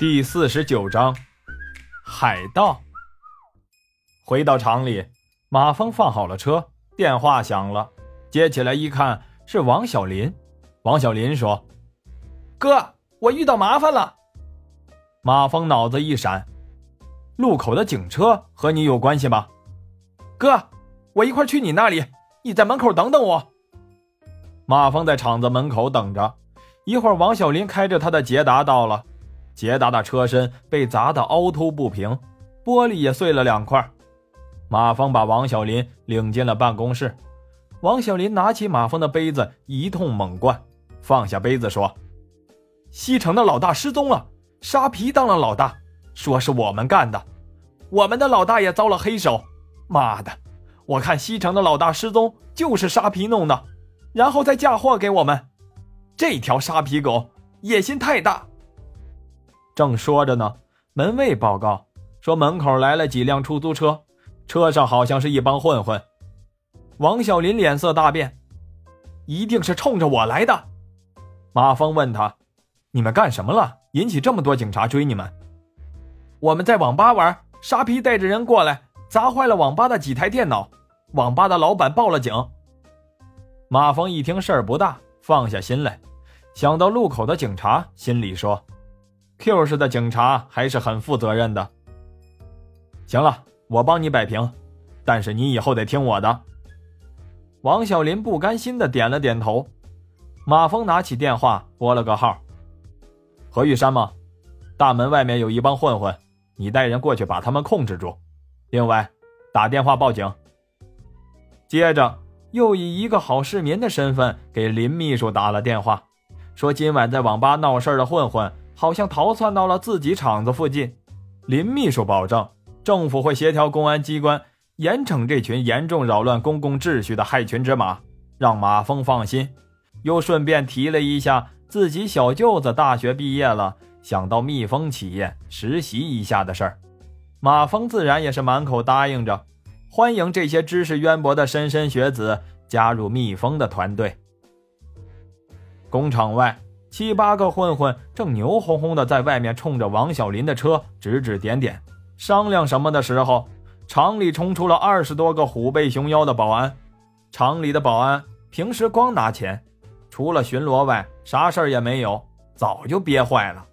第四十九章，海盗。回到厂里，马峰放好了车，电话响了，接起来一看是王小林。王小林说：“哥，我遇到麻烦了。”马峰脑子一闪：“路口的警车和你有关系吗？”哥，我一块去你那里，你在门口等等我。马峰在厂子门口等着，一会儿王小林开着他的捷达到了。捷达的车身被砸得凹凸不平，玻璃也碎了两块。马峰把王小林领进了办公室。王小林拿起马峰的杯子一通猛灌，放下杯子说：“西城的老大失踪了，沙皮当了老大，说是我们干的。我们的老大也遭了黑手。妈的，我看西城的老大失踪就是沙皮弄的，然后再嫁祸给我们。这条沙皮狗野心太大。”正说着呢，门卫报告说门口来了几辆出租车，车上好像是一帮混混。王小林脸色大变，一定是冲着我来的。马峰问他：“你们干什么了？引起这么多警察追你们？”我们在网吧玩，沙皮带着人过来，砸坏了网吧的几台电脑，网吧的老板报了警。马峰一听事儿不大，放下心来，想到路口的警察，心里说。Q 市的警察还是很负责任的。行了，我帮你摆平，但是你以后得听我的。王小林不甘心的点了点头。马峰拿起电话拨了个号：“何玉山吗？大门外面有一帮混混，你带人过去把他们控制住。另外，打电话报警。”接着又以一个好市民的身份给林秘书打了电话，说今晚在网吧闹事的混混。好像逃窜到了自己厂子附近，林秘书保证政府会协调公安机关严惩这群严重扰乱公共秩序的害群之马，让马峰放心。又顺便提了一下自己小舅子大学毕业了，想到蜜蜂企业实习一下的事儿。马峰自然也是满口答应着，欢迎这些知识渊博的莘莘学子加入蜜蜂的团队。工厂外。七八个混混正牛哄哄的在外面冲着王小林的车指指点点，商量什么的时候，厂里冲出了二十多个虎背熊腰的保安。厂里的保安平时光拿钱，除了巡逻外，啥事儿也没有，早就憋坏了。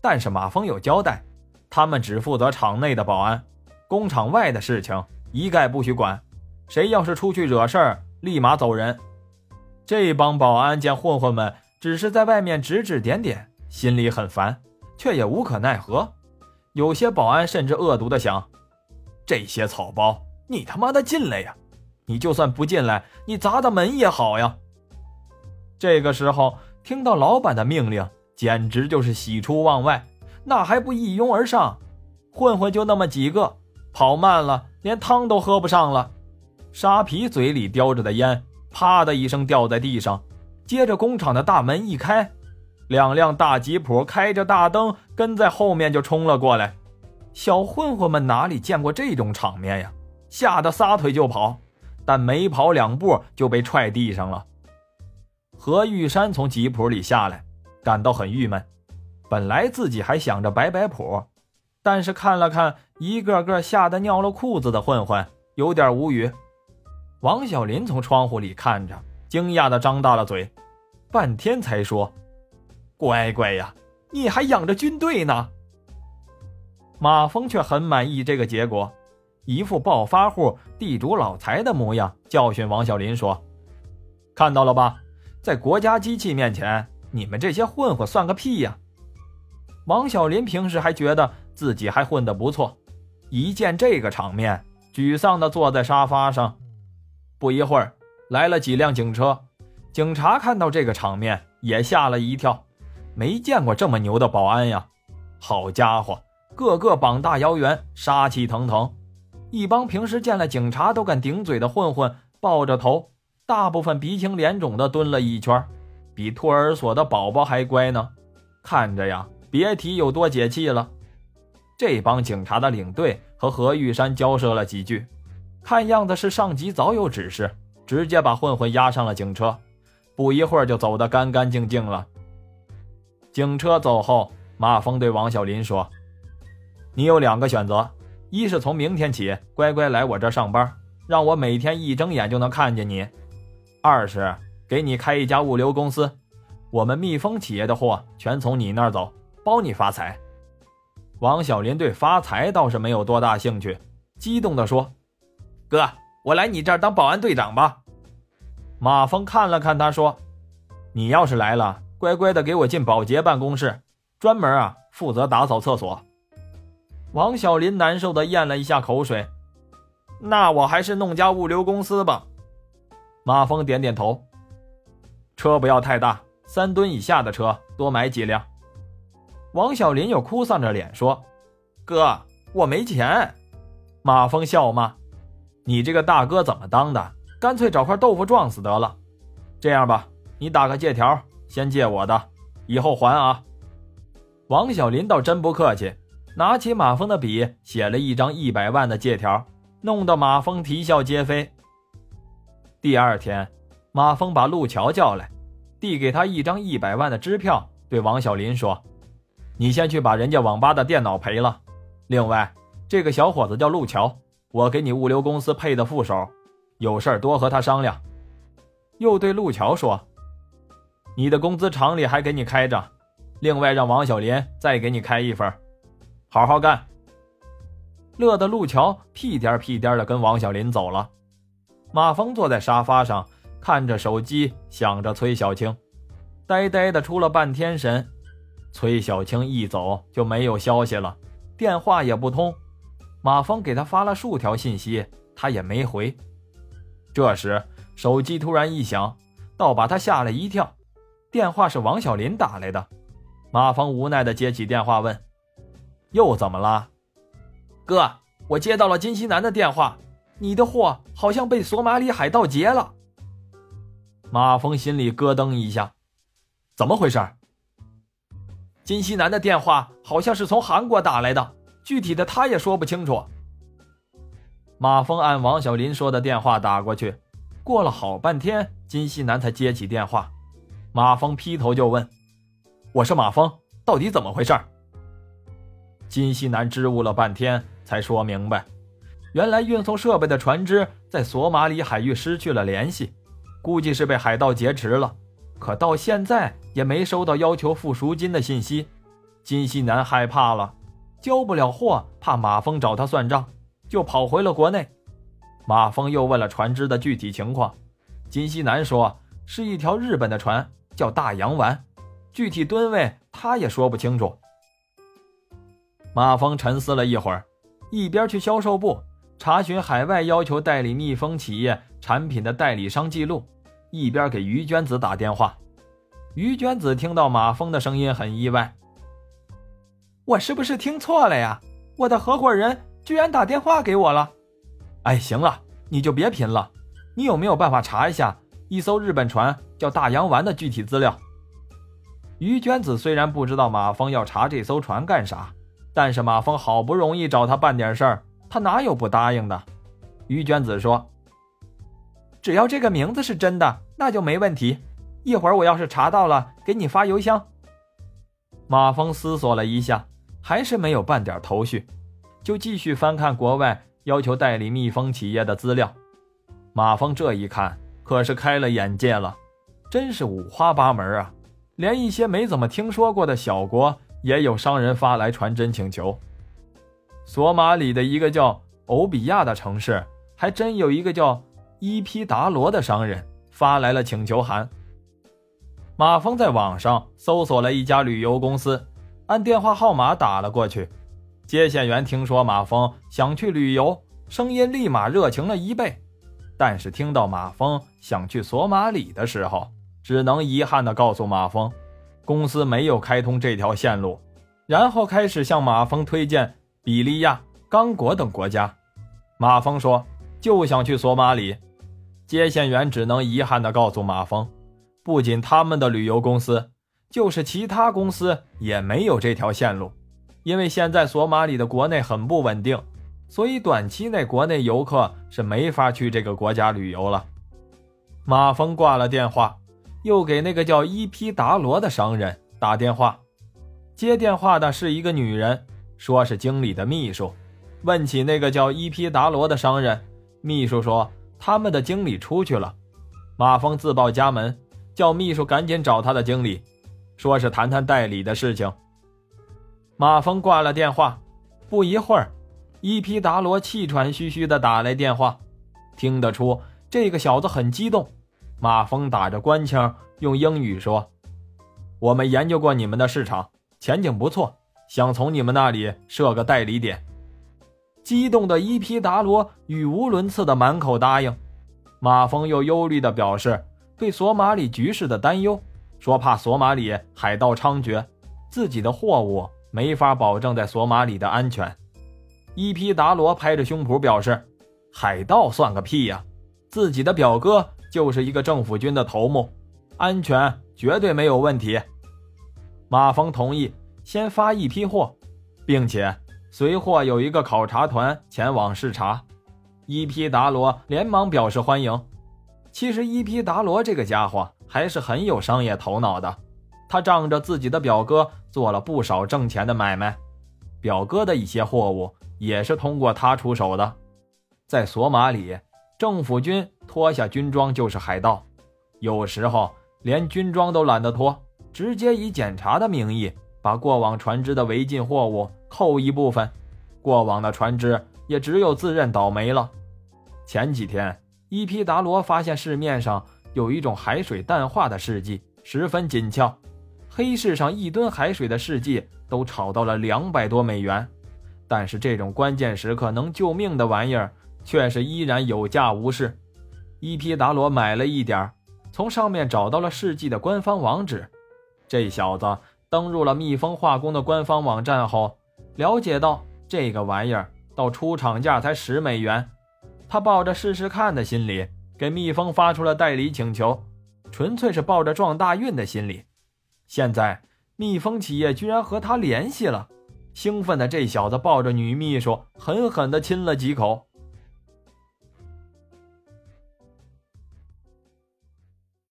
但是马峰有交代，他们只负责厂内的保安，工厂外的事情一概不许管。谁要是出去惹事儿，立马走人。这帮保安见混混们。只是在外面指指点点，心里很烦，却也无可奈何。有些保安甚至恶毒的想：这些草包，你他妈的进来呀！你就算不进来，你砸砸门也好呀。这个时候听到老板的命令，简直就是喜出望外，那还不一拥而上？混混就那么几个，跑慢了，连汤都喝不上了。沙皮嘴里叼着的烟，啪的一声掉在地上。接着，工厂的大门一开，两辆大吉普开着大灯跟在后面就冲了过来。小混混们哪里见过这种场面呀？吓得撒腿就跑，但没跑两步就被踹地上了。何玉山从吉普里下来，感到很郁闷。本来自己还想着摆摆谱，但是看了看一个个吓得尿了裤子的混混，有点无语。王小林从窗户里看着。惊讶的张大了嘴，半天才说：“乖乖呀，你还养着军队呢。”马峰却很满意这个结果，一副暴发户、地主老财的模样，教训王小林说：“看到了吧，在国家机器面前，你们这些混混算个屁呀！”王小林平时还觉得自己还混得不错，一见这个场面，沮丧的坐在沙发上。不一会儿。来了几辆警车，警察看到这个场面也吓了一跳，没见过这么牛的保安呀！好家伙，个个膀大腰圆，杀气腾腾。一帮平时见了警察都敢顶嘴的混混，抱着头，大部分鼻青脸肿的蹲了一圈，比托儿所的宝宝还乖呢。看着呀，别提有多解气了。这帮警察的领队和何玉山交涉了几句，看样子是上级早有指示。直接把混混押上了警车，不一会儿就走得干干净净了。警车走后，马峰对王小林说：“你有两个选择，一是从明天起乖乖来我这上班，让我每天一睁眼就能看见你；二是给你开一家物流公司，我们蜜蜂企业的货全从你那儿走，包你发财。”王小林对发财倒是没有多大兴趣，激动地说：“哥，我来你这儿当保安队长吧。”马峰看了看他，说：“你要是来了，乖乖的给我进保洁办公室，专门啊负责打扫厕所。”王小林难受的咽了一下口水：“那我还是弄家物流公司吧。”马峰点点头：“车不要太大，三吨以下的车多买几辆。”王小林又哭丧着脸说：“哥，我没钱。”马峰笑骂：“你这个大哥怎么当的？干脆找块豆腐撞死得了。这样吧，你打个借条，先借我的，以后还啊。”王小林倒真不客气，拿起马峰的笔，写了一张一百万的借条，弄得马峰啼笑皆非。第二天，马峰把陆桥叫来，递给他一张一百万的支票，对王小林说。你先去把人家网吧的电脑赔了。另外，这个小伙子叫陆桥，我给你物流公司配的副手，有事儿多和他商量。又对陆桥说：“你的工资厂里还给你开着，另外让王小林再给你开一份，好好干。”乐得陆桥屁颠屁颠的跟王小林走了。马峰坐在沙发上，看着手机，想着崔小青，呆呆的出了半天神。崔小青一走就没有消息了，电话也不通。马峰给他发了数条信息，他也没回。这时手机突然一响，倒把他吓了一跳。电话是王小林打来的。马峰无奈地接起电话问：“又怎么了？”“哥，我接到了金西南的电话，你的货好像被索马里海盗劫了。”马峰心里咯噔一下，怎么回事？金西南的电话好像是从韩国打来的，具体的他也说不清楚。马峰按王小林说的电话打过去，过了好半天，金西南才接起电话。马峰劈头就问：“我是马峰，到底怎么回事？”金西南支吾了半天，才说明白：原来运送设备的船只在索马里海域失去了联系，估计是被海盗劫持了。可到现在也没收到要求付赎金的信息，金西南害怕了，交不了货，怕马峰找他算账，就跑回了国内。马峰又问了船只的具体情况，金西南说是一条日本的船，叫大洋丸，具体吨位他也说不清楚。马峰沉思了一会儿，一边去销售部查询海外要求代理蜜蜂企业产品的代理商记录。一边给于娟子打电话，于娟子听到马峰的声音很意外。我是不是听错了呀？我的合伙人居然打电话给我了！哎，行了，你就别贫了。你有没有办法查一下一艘日本船叫大洋丸的具体资料？于娟子虽然不知道马峰要查这艘船干啥，但是马峰好不容易找他办点事儿，他哪有不答应的？于娟子说。只要这个名字是真的，那就没问题。一会儿我要是查到了，给你发邮箱。马峰思索了一下，还是没有半点头绪，就继续翻看国外要求代理蜜蜂企业的资料。马蜂这一看，可是开了眼界了，真是五花八门啊！连一些没怎么听说过的小国，也有商人发来传真请求。索马里的一个叫欧比亚的城市，还真有一个叫……伊皮达罗的商人发来了请求函。马蜂在网上搜索了一家旅游公司，按电话号码打了过去。接线员听说马峰想去旅游，声音立马热情了一倍。但是听到马峰想去索马里的时候，只能遗憾地告诉马峰，公司没有开通这条线路。然后开始向马峰推荐比利亚、刚果等国家。马峰说：“就想去索马里。”接线员只能遗憾地告诉马峰，不仅他们的旅游公司，就是其他公司也没有这条线路，因为现在索马里的国内很不稳定，所以短期内国内游客是没法去这个国家旅游了。马峰挂了电话，又给那个叫伊皮达罗的商人打电话。接电话的是一个女人，说是经理的秘书。问起那个叫伊皮达罗的商人，秘书说他们的经理出去了。马峰自报家门，叫秘书赶紧找他的经理，说是谈谈代理的事情。马峰挂了电话，不一会儿，伊皮达罗气喘吁吁地打来电话，听得出这个小子很激动。马峰打着官腔，用英语说：“我们研究过你们的市场，前景不错，想从你们那里设个代理点。”激动的伊皮达罗语无伦次的满口答应。马峰又忧虑地表示对索马里局势的担忧，说怕索马里海盗猖獗，自己的货物没法保证在索马里的安全。伊皮达罗拍着胸脯表示：“海盗算个屁呀！自己的表哥就是一个政府军的头目，安全绝对没有问题。”马峰同意先发一批货，并且随货有一个考察团前往视察。伊皮达罗连忙表示欢迎。其实伊皮达罗这个家伙还是很有商业头脑的，他仗着自己的表哥做了不少挣钱的买卖，表哥的一些货物也是通过他出手的。在索马里，政府军脱下军装就是海盗，有时候连军装都懒得脱，直接以检查的名义把过往船只的违禁货物扣一部分，过往的船只也只有自认倒霉了。前几天，伊皮达罗发现市面上有一种海水淡化的试剂，十分紧俏。黑市上一吨海水的试剂都炒到了两百多美元，但是这种关键时刻能救命的玩意儿，却是依然有价无市。伊皮达罗买了一点从上面找到了试剂的官方网址。这小子登入了蜜蜂化工的官方网站后，了解到这个玩意儿到出厂价才十美元。他抱着试试看的心理，给蜜蜂发出了代理请求，纯粹是抱着撞大运的心理。现在蜜蜂企业居然和他联系了，兴奋的这小子抱着女秘书狠狠地亲了几口。